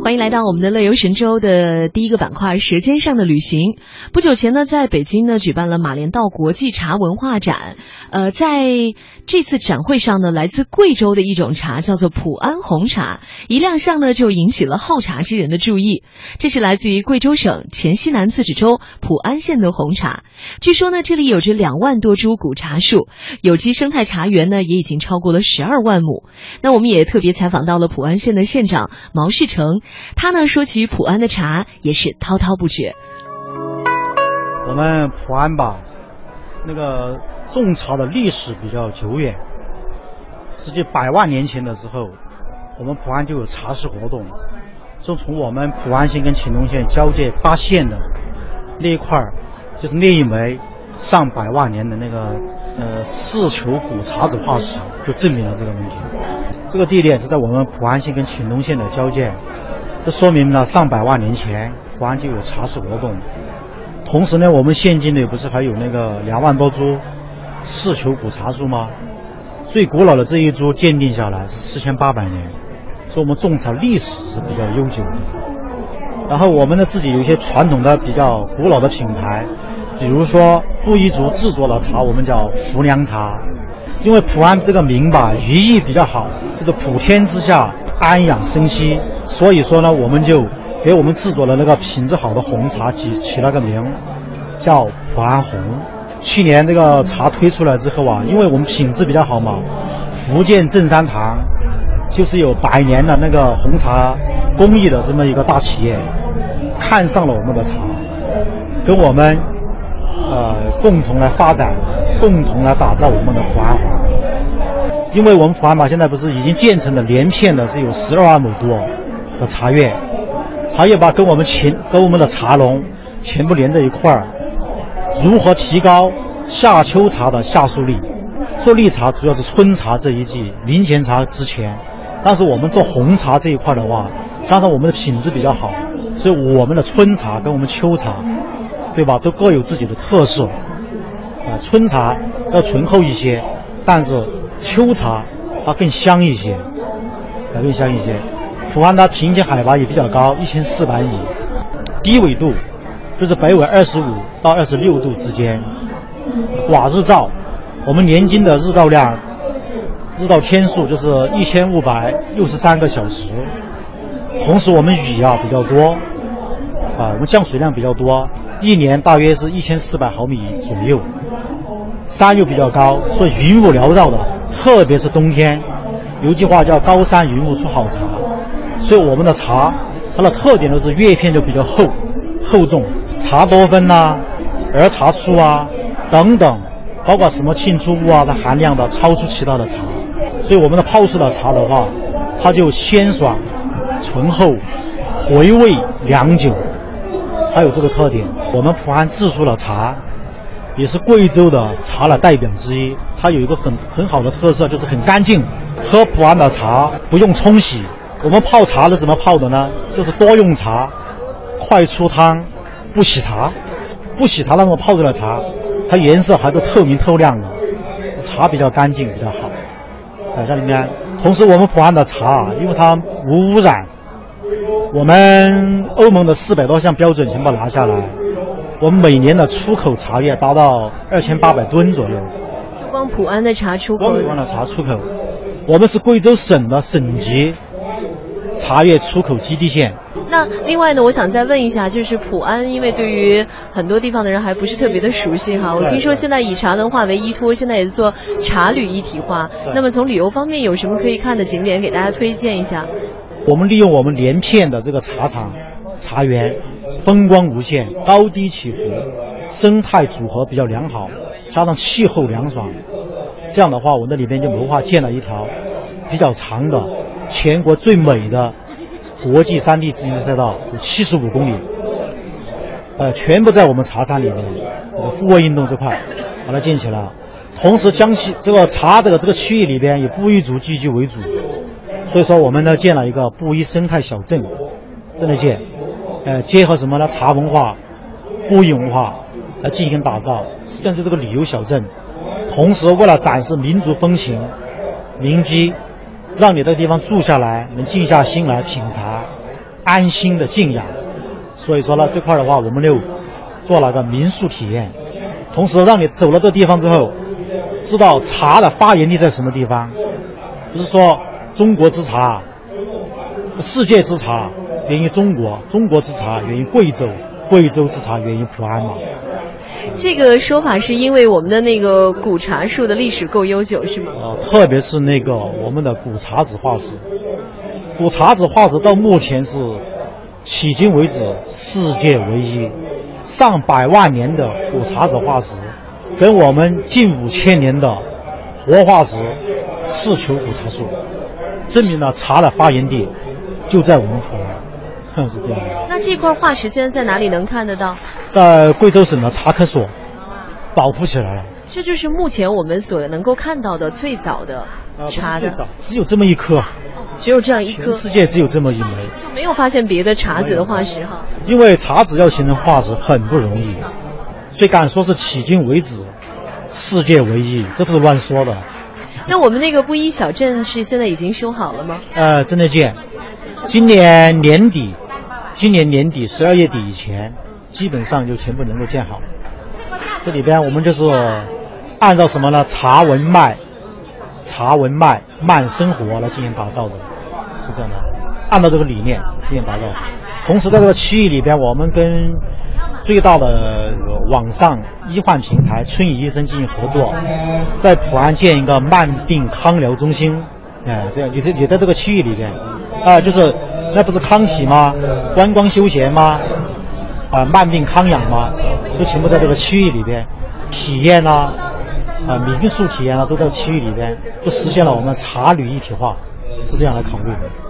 欢迎来到我们的乐游神州的第一个板块《舌尖上的旅行》。不久前呢，在北京呢举办了马连道国际茶文化展。呃，在这次展会上呢，来自贵州的一种茶叫做普安红茶，一亮相呢就引起了好茶之人的注意。这是来自于贵州省黔西南自治州普安县的红茶。据说呢，这里有着两万多株古茶树，有机生态茶园呢也已经超过了十二万亩。那我们也特别采访到了普安县的县长毛世成。他呢说起普安的茶也是滔滔不绝。我们普安吧，那个种茶的历史比较久远，实际百万年前的时候，我们普安就有茶室活动。就从我们普安县跟乾隆县交界八县的那一块儿，就是那一枚上百万年的那个呃四球古茶籽化石，就证明了这个问题。这个地点是在我们普安县跟乾隆县的交界。这说明了上百万年前普安就有茶树活动，同时呢，我们现今呢不是还有那个两万多株四球古茶树吗？最古老的这一株鉴定下来是四千八百年，所以我们种茶历史是比较悠久的。然后我们呢自己有一些传统的比较古老的品牌，比如说布依族制作的茶，我们叫浮梁茶，因为普安这个名吧寓意比较好，就是普天之下安养生息。所以说呢，我们就给我们制作的那个品质好的红茶起起了个名，叫普安红。去年这个茶推出来之后啊，因为我们品质比较好嘛，福建正山堂就是有百年的那个红茶工艺的这么一个大企业，看上了我们的茶，跟我们呃共同来发展，共同来打造我们的普安红。因为我们普安嘛，现在不是已经建成的连片的是有十二万亩多。的茶叶，茶叶吧跟我们前跟我们的茶农全部连在一块儿。如何提高夏秋茶的夏树力？做绿茶主要是春茶这一季，明前茶之前。但是我们做红茶这一块的话，加上我们的品质比较好，所以我们的春茶跟我们秋茶，对吧，都各有自己的特色。啊，春茶要醇厚一些，但是秋茶它更香一些，更香一些。普安它平均海拔也比较高，一千四百米，低纬度就是北纬二十五到二十六度之间，寡日照，我们年均的日照量，日照天数就是一千五百六十三个小时，同时我们雨啊比较多，啊我们降水量比较多，一年大约是一千四百毫米左右，山又比较高，所以云雾缭绕的，特别是冬天，有句话叫高山云雾出好茶。所以我们的茶，它的特点就是叶片就比较厚、厚重，茶多酚呐、儿茶素啊等等，包括什么沁出物啊，它含量的超出其他的茶。所以我们的泡出的茶的话，它就鲜爽、醇厚、回味良久，它有这个特点。我们普安制出的茶，也是贵州的茶的代表之一。它有一个很很好的特色，就是很干净。喝普安的茶不用冲洗。我们泡茶是怎么泡的呢？就是多用茶，快出汤，不洗茶，不洗茶那么泡出来茶，它颜色还是透明透亮的，茶比较干净比较好。在这里面，同时我们普安的茶，因为它无污染，我们欧盟的四百多项标准全部拿下来，我们每年的出口茶叶达到二千八百吨左右。就光普安的茶出口？光普安的茶出口，我们是贵州省的省级。茶叶出口基地线。那另外呢，我想再问一下，就是普安，因为对于很多地方的人还不是特别的熟悉哈。我听说现在以茶文化为依托，现在也是做茶旅一体化。那么从旅游方面有什么可以看的景点，给大家推荐一下？我们利用我们连片的这个茶厂、茶园，风光无限，高低起伏，生态组合比较良好，加上气候凉爽，这样的话，我那里边就谋划建了一条比较长的。全国最美的国际山地自行车赛道有七十五公里，呃，全部在我们茶山里面，户外运动这块把它建起来。同时，江西这个茶的这个区域里边以布依族聚居为主，所以说我们呢建了一个布依生态小镇，这么建，呃，结合什么呢？茶文化、布依文化来进行打造，实际上就是个旅游小镇。同时，为了展示民族风情、民居。让你的地方住下来，能静下心来品茶，安心的静养。所以说呢，这块的话，我们就做了个民宿体验，同时让你走了这地方之后，知道茶的发源地在什么地方。不是说中国之茶，世界之茶源于中国，中国之茶源于贵州，贵州之茶源于普安嘛。这个说法是因为我们的那个古茶树的历史够悠久，是吗？呃，特别是那个我们的古茶籽化石，古茶籽化石到目前是迄今为止世界唯一，上百万年的古茶籽化石，跟我们近五千年的活化石四球古茶树，证明了茶的发源地就在我们湖南。是这样的。那这块化石现在在哪里能看得到？在贵州省的茶科所保护起来了。这就是目前我们所能够看到的最早的茶的。最早只有这么一颗。只有这样一颗。全世界只有这么一枚。就没有发现别的茶籽的化石哈。因为茶籽要形成化石很不容易，所以敢说是迄今为止世界唯一，这不是乱说的。那我们那个布衣小镇是现在已经修好了吗？呃，正在建，今年年底。今年年底十二月底以前，基本上就全部能够建好。这里边我们就是按照什么呢？茶文脉、茶文脉慢生活来进行打造的，是这样的。按照这个理念进行打造。同时在这个区域里边，我们跟最大的网上医患平台春雨医生进行合作，在普安建一个慢病康疗中心。哎，这样也在也在这个区域里边，啊，就是。那不是康体吗？观光休闲吗？啊，慢病康养吗？都全部在这个区域里边，体验呐，啊，民宿体验啊，都在区域里边，就实现了我们茶旅一体化，是这样来考虑的。